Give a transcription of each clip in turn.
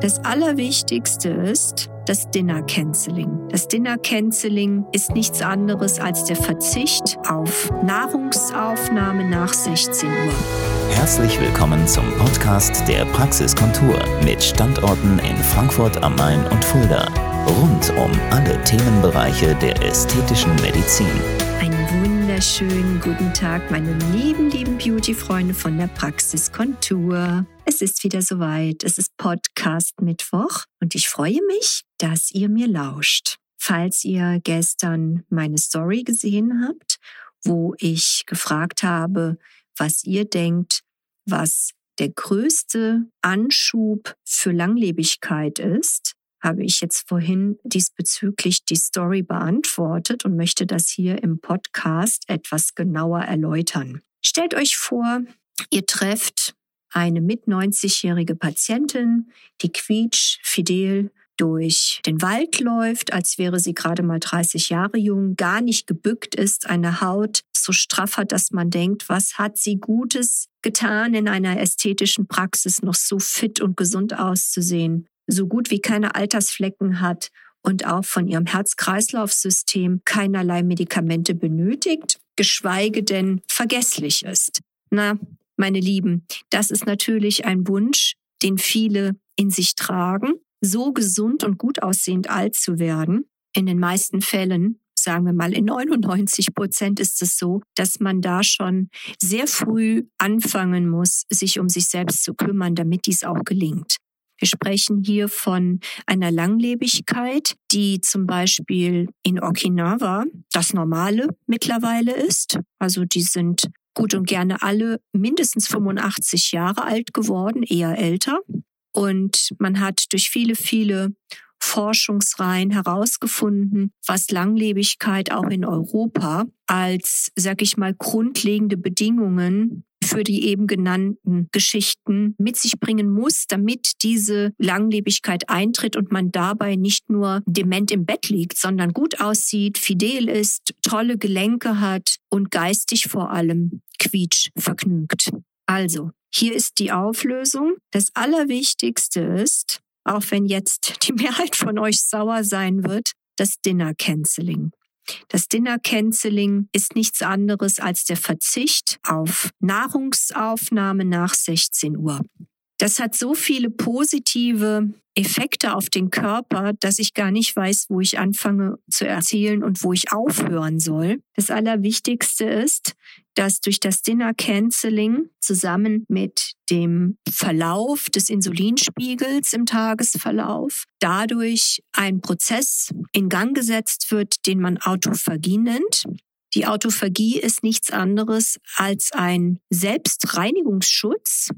Das Allerwichtigste ist das Dinner Canceling. Das Dinner Canceling ist nichts anderes als der Verzicht auf Nahrungsaufnahme nach 16 Uhr. Herzlich willkommen zum Podcast der Praxiskontur mit Standorten in Frankfurt am Main und Fulda. Rund um alle Themenbereiche der ästhetischen Medizin. Einen wunderschönen guten Tag, meine lieben, lieben Beauty-Freunde von der Praxiskontur. Es ist wieder soweit. Es ist Podcast Mittwoch und ich freue mich, dass ihr mir lauscht. Falls ihr gestern meine Story gesehen habt, wo ich gefragt habe, was ihr denkt, was der größte Anschub für Langlebigkeit ist, habe ich jetzt vorhin diesbezüglich die Story beantwortet und möchte das hier im Podcast etwas genauer erläutern. Stellt euch vor, ihr trefft eine mit 90-jährige Patientin, die quietsch fidel durch den Wald läuft, als wäre sie gerade mal 30 Jahre jung, gar nicht gebückt ist, eine Haut so straff hat, dass man denkt, was hat sie Gutes getan, in einer ästhetischen Praxis noch so fit und gesund auszusehen, so gut wie keine Altersflecken hat und auch von ihrem Herz-Kreislauf-System keinerlei Medikamente benötigt, geschweige denn vergesslich ist. Na, meine Lieben, das ist natürlich ein Wunsch, den viele in sich tragen, so gesund und gut aussehend alt zu werden. In den meisten Fällen, sagen wir mal in 99 Prozent ist es so, dass man da schon sehr früh anfangen muss, sich um sich selbst zu kümmern, damit dies auch gelingt. Wir sprechen hier von einer Langlebigkeit, die zum Beispiel in Okinawa das Normale mittlerweile ist. Also die sind gut und gerne alle mindestens 85 Jahre alt geworden, eher älter. Und man hat durch viele, viele Forschungsreihen herausgefunden, was Langlebigkeit auch in Europa als, sag ich mal, grundlegende Bedingungen für die eben genannten Geschichten mit sich bringen muss, damit diese Langlebigkeit eintritt und man dabei nicht nur dement im Bett liegt, sondern gut aussieht, fidel ist, tolle Gelenke hat und geistig vor allem quietsch vergnügt. Also, hier ist die Auflösung. Das Allerwichtigste ist, auch wenn jetzt die Mehrheit von euch sauer sein wird, das Dinner Canceling. Das Dinner Canceling ist nichts anderes als der Verzicht auf Nahrungsaufnahme nach 16 Uhr. Das hat so viele positive Effekte auf den Körper, dass ich gar nicht weiß, wo ich anfange zu erzählen und wo ich aufhören soll. Das Allerwichtigste ist, dass durch das Dinner Canceling zusammen mit dem Verlauf des Insulinspiegels im Tagesverlauf dadurch ein Prozess in Gang gesetzt wird, den man Autophagie nennt. Die Autophagie ist nichts anderes als ein Selbstreinigungsschutz,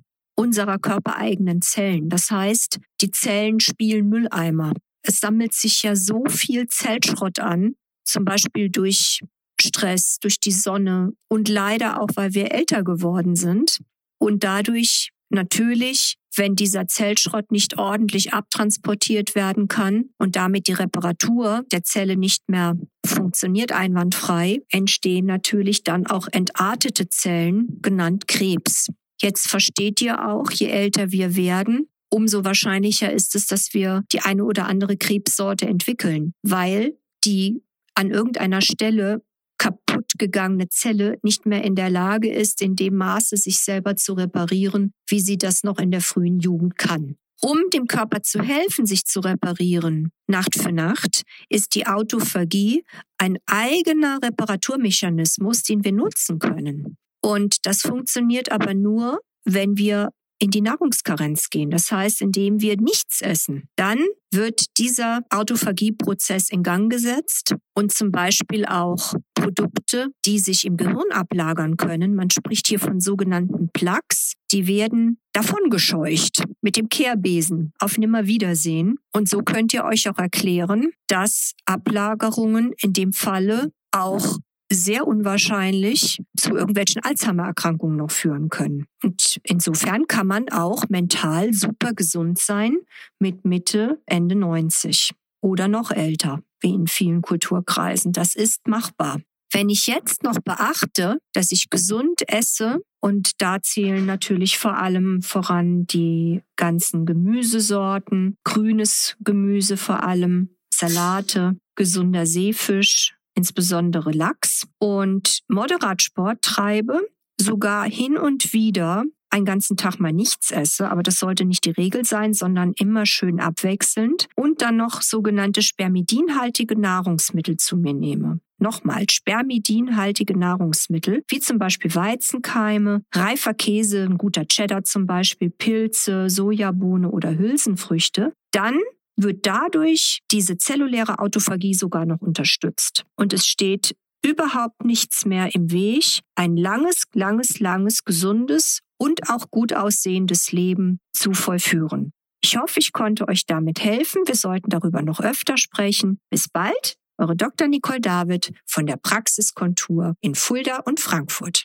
unserer körpereigenen Zellen. Das heißt, die Zellen spielen Mülleimer. Es sammelt sich ja so viel Zellschrott an, zum Beispiel durch Stress, durch die Sonne und leider auch, weil wir älter geworden sind und dadurch natürlich, wenn dieser Zellschrott nicht ordentlich abtransportiert werden kann und damit die Reparatur der Zelle nicht mehr funktioniert einwandfrei, entstehen natürlich dann auch entartete Zellen, genannt Krebs. Jetzt versteht ihr auch, je älter wir werden, umso wahrscheinlicher ist es, dass wir die eine oder andere Krebssorte entwickeln, weil die an irgendeiner Stelle kaputt gegangene Zelle nicht mehr in der Lage ist, in dem Maße sich selber zu reparieren, wie sie das noch in der frühen Jugend kann. Um dem Körper zu helfen, sich zu reparieren, Nacht für Nacht, ist die Autophagie ein eigener Reparaturmechanismus, den wir nutzen können. Und das funktioniert aber nur, wenn wir in die Nahrungskarenz gehen. Das heißt, indem wir nichts essen. Dann wird dieser Autophagieprozess in Gang gesetzt und zum Beispiel auch Produkte, die sich im Gehirn ablagern können. Man spricht hier von sogenannten Plaques. Die werden davongescheucht mit dem Kehrbesen auf Nimmerwiedersehen. Und so könnt ihr euch auch erklären, dass Ablagerungen in dem Falle auch sehr unwahrscheinlich zu irgendwelchen Alzheimer-Erkrankungen noch führen können. Und insofern kann man auch mental super gesund sein mit Mitte, Ende 90 oder noch älter, wie in vielen Kulturkreisen. Das ist machbar. Wenn ich jetzt noch beachte, dass ich gesund esse, und da zählen natürlich vor allem voran die ganzen Gemüsesorten, grünes Gemüse vor allem, Salate, gesunder Seefisch, insbesondere Lachs und Moderatsport treibe, sogar hin und wieder einen ganzen Tag mal nichts esse, aber das sollte nicht die Regel sein, sondern immer schön abwechselnd und dann noch sogenannte spermidinhaltige Nahrungsmittel zu mir nehme. Nochmal, spermidinhaltige Nahrungsmittel, wie zum Beispiel Weizenkeime, reifer Käse, ein guter Cheddar zum Beispiel, Pilze, Sojabohne oder Hülsenfrüchte, dann wird dadurch diese zelluläre Autophagie sogar noch unterstützt. Und es steht überhaupt nichts mehr im Weg, ein langes, langes, langes, gesundes und auch gut aussehendes Leben zu vollführen. Ich hoffe, ich konnte euch damit helfen. Wir sollten darüber noch öfter sprechen. Bis bald, eure Dr. Nicole David von der Praxiskontur in Fulda und Frankfurt.